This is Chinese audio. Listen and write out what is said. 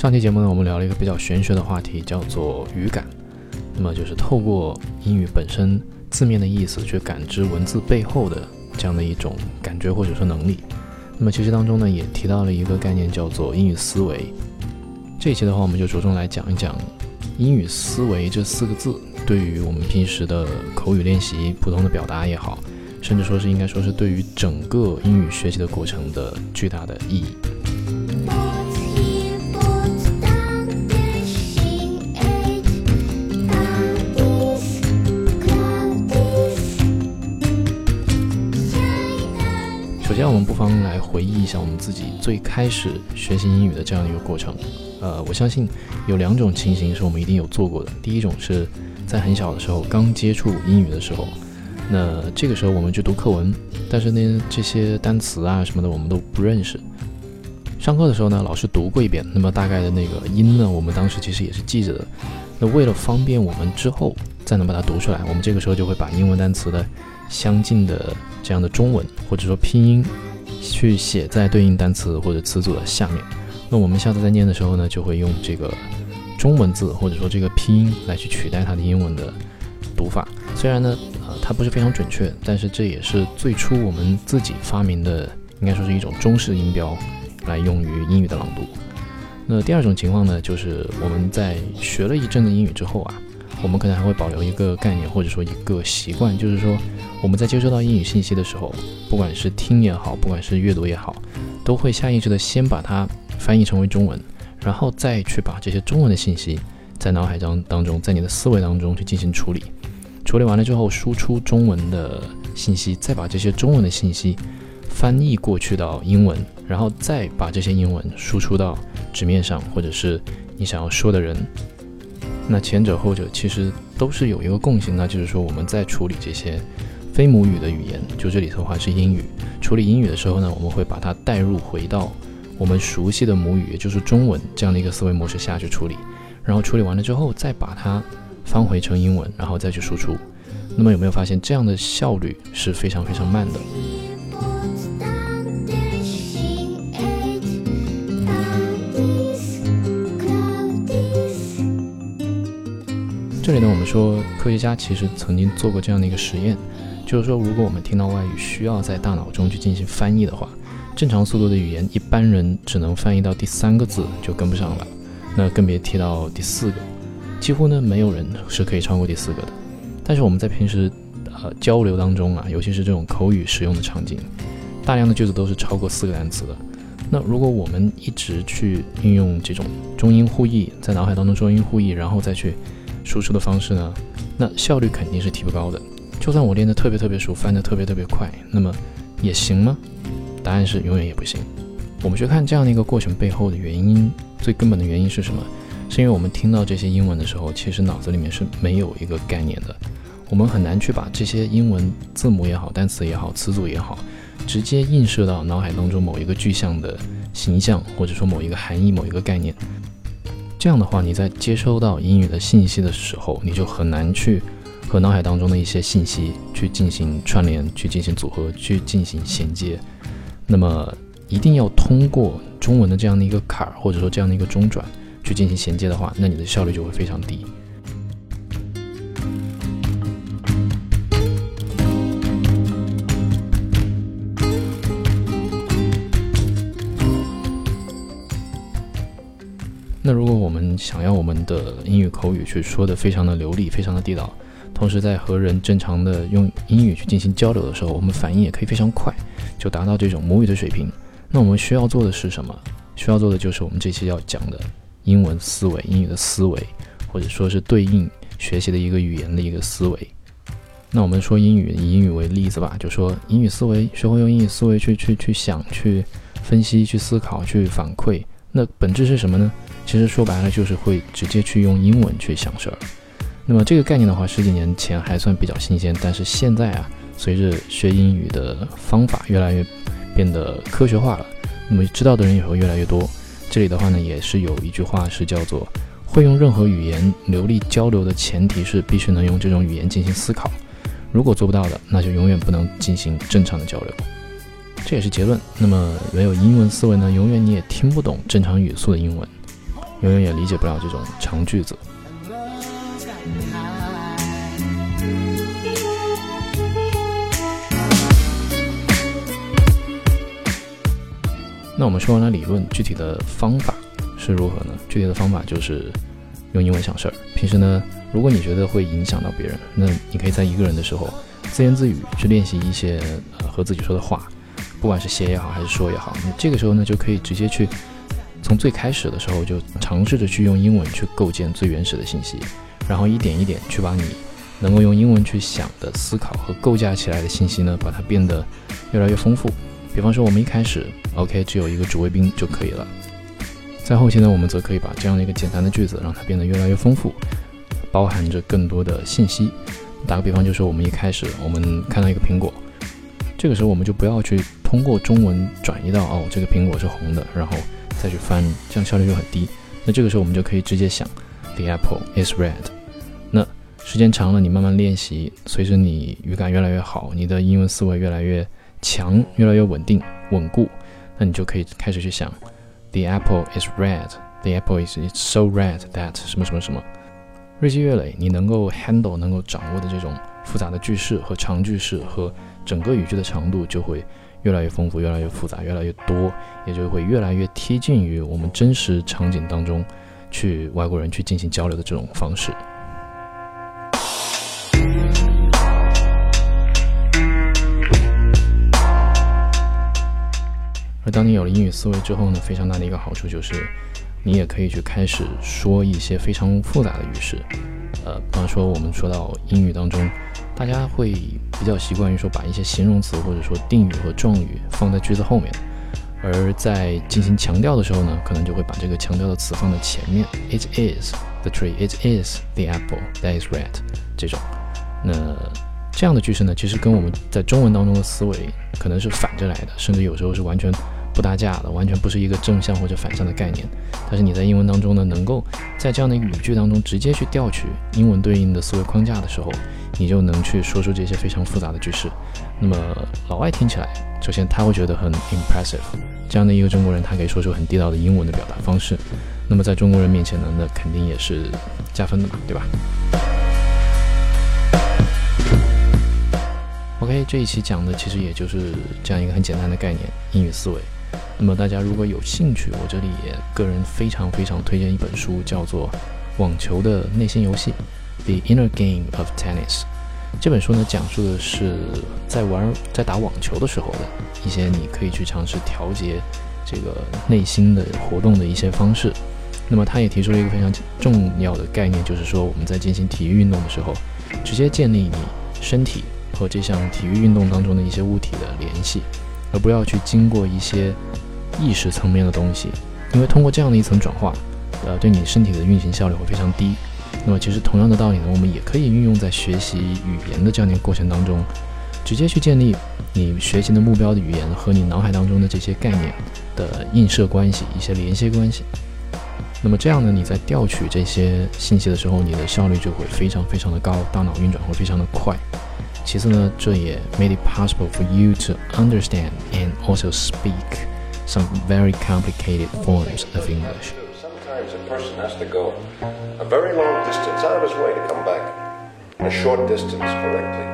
上期节目呢，我们聊了一个比较玄学的话题，叫做语感。那么就是透过英语本身字面的意思去感知文字背后的这样的一种感觉或者说能力。那么其实当中呢，也提到了一个概念，叫做英语思维。这一期的话，我们就着重来讲一讲英语思维这四个字对于我们平时的口语练习、普通的表达也好，甚至说是应该说是对于整个英语学习的过程的巨大的意义。首先，我们不妨来回忆一下我们自己最开始学习英语的这样一个过程。呃，我相信有两种情形是我们一定有做过的。第一种是在很小的时候刚接触英语的时候，那这个时候我们去读课文，但是呢这些单词啊什么的我们都不认识。上课的时候呢，老师读过一遍，那么大概的那个音呢，我们当时其实也是记着的。那为了方便我们之后再能把它读出来，我们这个时候就会把英文单词的相近的这样的中文或者说拼音去写在对应单词或者词组的下面。那我们下次再念的时候呢，就会用这个中文字或者说这个拼音来去取代它的英文的读法。虽然呢，呃，它不是非常准确，但是这也是最初我们自己发明的，应该说是一种中式音标来用于英语的朗读。那第二种情况呢，就是我们在学了一阵子英语之后啊，我们可能还会保留一个概念或者说一个习惯，就是说我们在接收到英语信息的时候，不管是听也好，不管是阅读也好，都会下意识的先把它翻译成为中文，然后再去把这些中文的信息在脑海当当中，在你的思维当中去进行处理。处理完了之后，输出中文的信息，再把这些中文的信息翻译过去到英文，然后再把这些英文输出到。纸面上，或者是你想要说的人，那前者后者其实都是有一个共性，那就是说我们在处理这些非母语的语言，就这里头的话是英语，处理英语的时候呢，我们会把它带入回到我们熟悉的母语，也就是中文这样的一个思维模式下去处理，然后处理完了之后，再把它翻回成英文，然后再去输出。那么有没有发现这样的效率是非常非常慢的？呢，我们说科学家其实曾经做过这样的一个实验，就是说，如果我们听到外语需要在大脑中去进行翻译的话，正常速度的语言，一般人只能翻译到第三个字就跟不上了，那更别提到第四个，几乎呢没有人是可以超过第四个的。但是我们在平时呃交流当中啊，尤其是这种口语使用的场景，大量的句子都是超过四个单词的。那如果我们一直去运用这种中英互译，在脑海当中中英互译，然后再去输出的方式呢，那效率肯定是提不高的。就算我练得特别特别熟，翻得特别特别快，那么也行吗？答案是永远也不行。我们去看这样的一个过程背后的原因，最根本的原因是什么？是因为我们听到这些英文的时候，其实脑子里面是没有一个概念的，我们很难去把这些英文字母也好、单词也好、词组也好，直接映射到脑海当中某一个具象的形象，或者说某一个含义、某一个概念。这样的话，你在接收到英语的信息的时候，你就很难去和脑海当中的一些信息去进行串联、去进行组合、去进行衔接。那么，一定要通过中文的这样的一个坎儿，或者说这样的一个中转去进行衔接的话，那你的效率就会非常低。想要我们的英语口语去说的非常的流利、非常的地道，同时在和人正常的用英语去进行交流的时候，我们反应也可以非常快，就达到这种母语的水平。那我们需要做的是什么？需要做的就是我们这期要讲的英文思维、英语的思维，或者说是对应学习的一个语言的一个思维。那我们说英语，以英语为例子吧，就说英语思维，学会用英语思维去去去想、去分析、去思考、去反馈。那本质是什么呢？其实说白了就是会直接去用英文去想事儿。那么这个概念的话，十几年前还算比较新鲜，但是现在啊，随着学英语的方法越来越变得科学化了，那么知道的人也会越来越多。这里的话呢，也是有一句话是叫做“会用任何语言流利交流的前提是必须能用这种语言进行思考，如果做不到的，那就永远不能进行正常的交流。”这也是结论。那么没有英文思维呢，永远你也听不懂正常语速的英文。永远也理解不了这种长句子。那我们说完了理论，具体的方法是如何呢？具体的方法就是用英文想事儿。平时呢，如果你觉得会影响到别人，那你可以在一个人的时候自言自语去练习一些和自己说的话，不管是写也好还是说也好。你这个时候呢，就可以直接去从最开始的时候就尝试着去用英文去构建最原始的信息，然后一点一点去把你能够用英文去想的思考和构架起来的信息呢，把它变得越来越丰富。比方说，我们一开始，OK，只有一个主谓宾就可以了。在后期呢，我们则可以把这样的一个简单的句子，让它变得越来越丰富，包含着更多的信息。打个比方，就是我们一开始，我们看到一个苹果，这个时候我们就不要去通过中文转移到哦，这个苹果是红的，然后再去翻，这样效率就很低。那这个时候我们就可以直接想，The apple is red。那时间长了，你慢慢练习，随着你语感越来越好，你的英文思维越来越。强越来越稳定稳固，那你就可以开始去想，The apple is red. The apple is so red that 什么什么什么。日积月累，你能够 handle 能够掌握的这种复杂的句式和长句式和整个语句的长度就会越来越丰富，越来越复杂，越来越多，也就会越来越贴近于我们真实场景当中去外国人去进行交流的这种方式。而当你有了英语思维之后呢，非常大的一个好处就是，你也可以去开始说一些非常复杂的语式。呃，比方说我们说到英语当中，大家会比较习惯于说把一些形容词或者说定语和状语放在句子后面，而在进行强调的时候呢，可能就会把这个强调的词放在前面。It is the tree. It is the apple that is red. 这种，那这样的句式呢，其实跟我们在中文当中的思维可能是反着来的，甚至有时候是完全。不搭架的，完全不是一个正向或者反向的概念。但是你在英文当中呢，能够在这样的一个语句当中直接去调取英文对应的思维框架的时候，你就能去说出这些非常复杂的句式。那么老外听起来，首先他会觉得很 impressive，这样的一个中国人，他可以说出很地道的英文的表达方式。那么在中国人面前呢，那肯定也是加分的嘛，对吧？OK，这一期讲的其实也就是这样一个很简单的概念，英语思维。那么大家如果有兴趣，我这里也个人非常非常推荐一本书，叫做《网球的内心游戏》（The Inner Game of Tennis）。这本书呢，讲述的是在玩在打网球的时候的一些你可以去尝试调节这个内心的活动的一些方式。那么他也提出了一个非常重要的概念，就是说我们在进行体育运动的时候，直接建立你身体和这项体育运动当中的一些物体的联系，而不要去经过一些。意识层面的东西，因为通过这样的一层转化，呃，对你身体的运行效率会非常低。那么，其实同样的道理呢，我们也可以运用在学习语言的这样的一个过程当中，直接去建立你学习的目标的语言和你脑海当中的这些概念的映射关系、一些连接关系。那么这样呢，你在调取这些信息的时候，你的效率就会非常非常的高，大脑运转会非常的快。其次呢，这也 made it possible for you to understand and also speak. some very complicated forms of English. Sometimes a person has to go a very long distance out of his way to come back a short distance correctly.